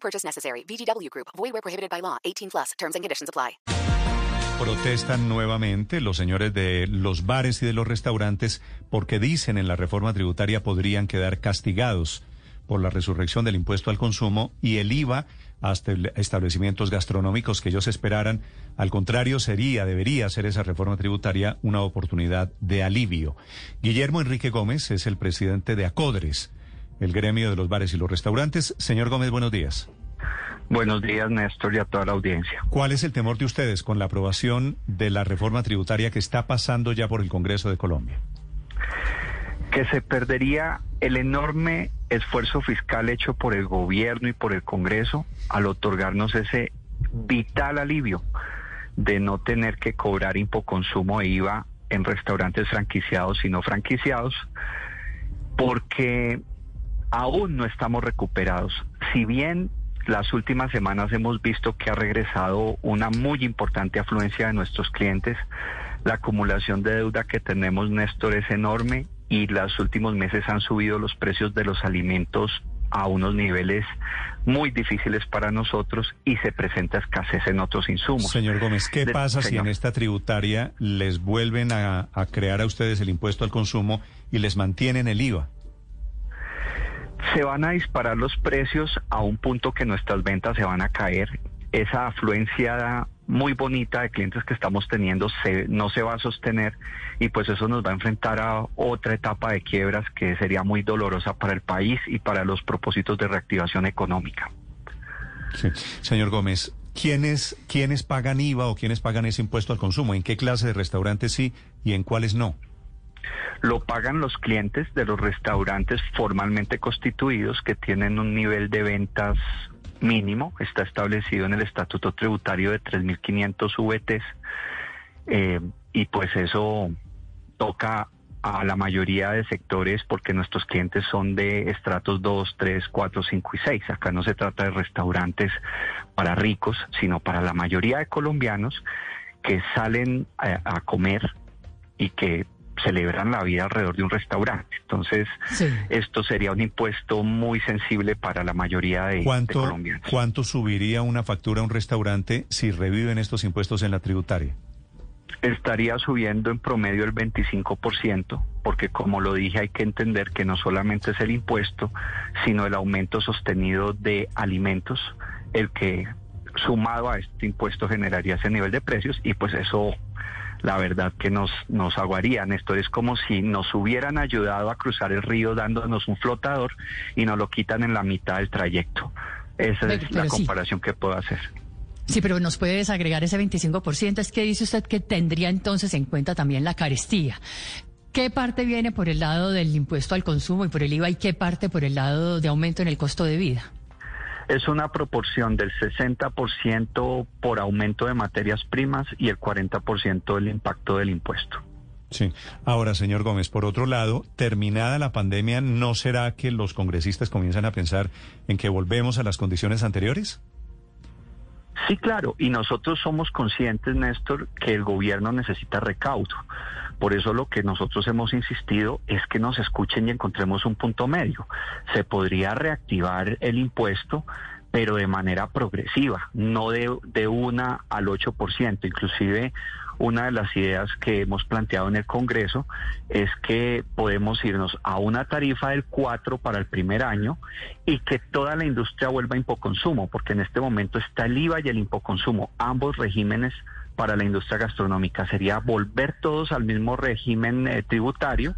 Purchase necessary. VGW Group. Prohibited by law. 18 plus. Terms and conditions apply. Protestan nuevamente los señores de los bares y de los restaurantes porque dicen en la reforma tributaria podrían quedar castigados por la resurrección del impuesto al consumo y el IVA hasta establecimientos gastronómicos que ellos esperaran. Al contrario, sería, debería ser esa reforma tributaria una oportunidad de alivio. Guillermo Enrique Gómez es el presidente de ACODRES, el gremio de los bares y los restaurantes. Señor Gómez, buenos días. Buenos días, Néstor, y a toda la audiencia. ¿Cuál es el temor de ustedes con la aprobación de la reforma tributaria que está pasando ya por el Congreso de Colombia? Que se perdería el enorme esfuerzo fiscal hecho por el gobierno y por el Congreso al otorgarnos ese vital alivio de no tener que cobrar impoconsumo e IVA en restaurantes franquiciados y no franquiciados, porque aún no estamos recuperados. Si bien las últimas semanas hemos visto que ha regresado una muy importante afluencia de nuestros clientes. La acumulación de deuda que tenemos, Néstor, es enorme y los últimos meses han subido los precios de los alimentos a unos niveles muy difíciles para nosotros y se presenta escasez en otros insumos. Señor Gómez, ¿qué De- pasa si en esta tributaria les vuelven a, a crear a ustedes el impuesto al consumo y les mantienen el IVA? Se van a disparar los precios a un punto que nuestras ventas se van a caer. Esa afluencia muy bonita de clientes que estamos teniendo se, no se va a sostener y pues eso nos va a enfrentar a otra etapa de quiebras que sería muy dolorosa para el país y para los propósitos de reactivación económica. Señor Gómez, ¿quiénes, ¿quiénes pagan IVA o quiénes pagan ese impuesto al consumo? ¿En qué clase de restaurantes sí y en cuáles no? Lo pagan los clientes de los restaurantes formalmente constituidos que tienen un nivel de ventas mínimo, está establecido en el estatuto tributario de 3.500 VTs eh, y pues eso toca a la mayoría de sectores porque nuestros clientes son de estratos 2, 3, 4, 5 y 6. Acá no se trata de restaurantes para ricos, sino para la mayoría de colombianos que salen a, a comer y que celebran la vida alrededor de un restaurante. Entonces, Sí. esto sería un impuesto muy sensible para la mayoría de, de ¿Cuánto, colombianos. ¿Cuánto subiría una factura a un restaurante si reviven estos impuestos en la tributaria? estaría subiendo en promedio el 25%, porque como lo dije hay que entender que no solamente es el impuesto, sino el aumento sostenido de alimentos, el que sumado a este impuesto generaría ese nivel de precios y pues eso la verdad que nos, nos aguaría, Néstor, es como si nos hubieran ayudado a cruzar el río dándonos un flotador y nos lo quitan en la mitad del trayecto. Esa Pero- es la sí. comparación que puedo hacer. Sí, pero nos puede desagregar ese 25%. Es que dice usted que tendría entonces en cuenta también la carestía. ¿Qué parte viene por el lado del impuesto al consumo y por el IVA y qué parte por el lado de aumento en el costo de vida? Es una proporción del 60% por aumento de materias primas y el 40% del impacto del impuesto. Sí. Ahora, señor Gómez, por otro lado, terminada la pandemia, ¿no será que los congresistas comienzan a pensar en que volvemos a las condiciones anteriores? Sí, claro, y nosotros somos conscientes, Néstor, que el gobierno necesita recaudo. Por eso lo que nosotros hemos insistido es que nos escuchen y encontremos un punto medio. Se podría reactivar el impuesto, pero de manera progresiva, no de, de una al 8%. Inclusive una de las ideas que hemos planteado en el Congreso es que podemos irnos a una tarifa del 4 para el primer año y que toda la industria vuelva a impoconsumo, porque en este momento está el IVA y el impoconsumo, ambos regímenes para la industria gastronómica. Sería volver todos al mismo régimen eh, tributario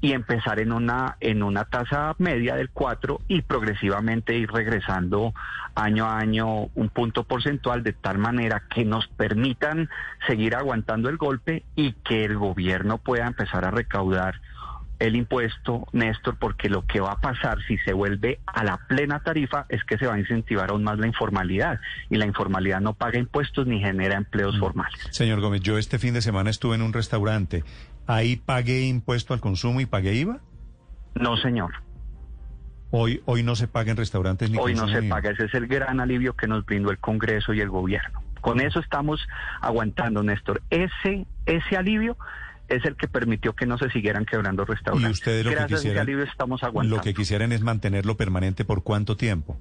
y empezar en una en una tasa media del 4 y progresivamente ir regresando año a año un punto porcentual de tal manera que nos permitan seguir aguantando el golpe y que el gobierno pueda empezar a recaudar el impuesto, Néstor, porque lo que va a pasar si se vuelve a la plena tarifa es que se va a incentivar aún más la informalidad y la informalidad no paga impuestos ni genera empleos Mm. formales. Señor Gómez, yo este fin de semana estuve en un restaurante. ¿Ahí pagué impuesto al consumo y pagué IVA? No, señor. Hoy, hoy no se paga en restaurantes ni Hoy no se paga. Ese es el gran alivio que nos brindó el Congreso y el gobierno. Con eso estamos aguantando, Néstor. Ese, ese alivio es el que permitió que no se siguieran quebrando restaurantes. Y ustedes lo que Gracias ese quisieran, alivio estamos aguantando. lo que quisieran es mantenerlo permanente por cuánto tiempo.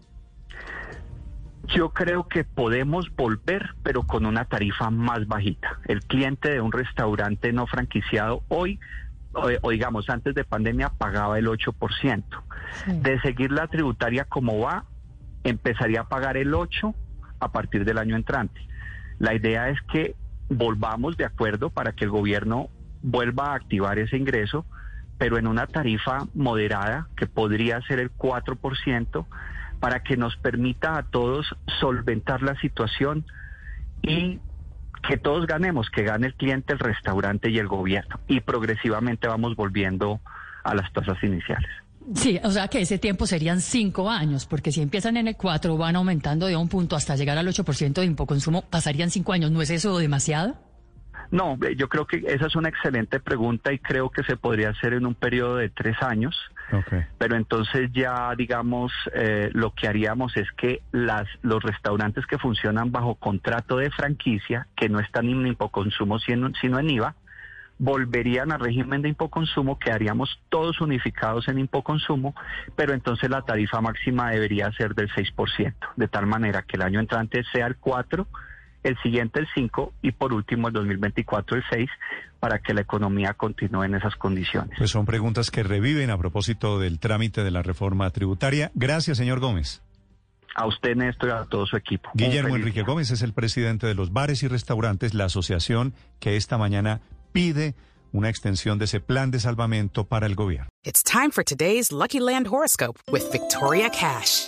Yo creo que podemos volver, pero con una tarifa más bajita. El cliente de un restaurante no franquiciado hoy, o, o digamos antes de pandemia, pagaba el 8%. De seguir la tributaria como va, empezaría a pagar el 8% a partir del año entrante. La idea es que volvamos de acuerdo para que el gobierno vuelva a activar ese ingreso, pero en una tarifa moderada que podría ser el 4%, para que nos permita a todos solventar la situación y que todos ganemos, que gane el cliente, el restaurante y el gobierno. Y progresivamente vamos volviendo a las tasas iniciales. Sí, o sea que ese tiempo serían cinco años, porque si empiezan en el 4, van aumentando de un punto hasta llegar al 8% de impoconsumo, pasarían cinco años. ¿No es eso demasiado? No, eh, yo creo que esa es una excelente pregunta y creo que se podría hacer en un periodo de tres años. Okay. Pero entonces ya, digamos, eh, lo que haríamos es que las, los restaurantes que funcionan bajo contrato de franquicia, que no están en impoconsumo sino, sino en IVA, volverían al régimen de impoconsumo, quedaríamos todos unificados en impoconsumo, pero entonces la tarifa máxima debería ser del 6%, de tal manera que el año entrante sea el 4%, el siguiente el 5% y por último el 2024 el 6%, para que la economía continúe en esas condiciones. Pues son preguntas que reviven a propósito del trámite de la reforma tributaria. Gracias, señor Gómez. A usted, Néstor, y a todo su equipo. Guillermo Enrique día. Gómez es el presidente de los bares y restaurantes, la asociación que esta mañana pide una extensión de ese plan de salvamento para el gobierno. It's time for today's Lucky Land horoscope with Victoria Cash.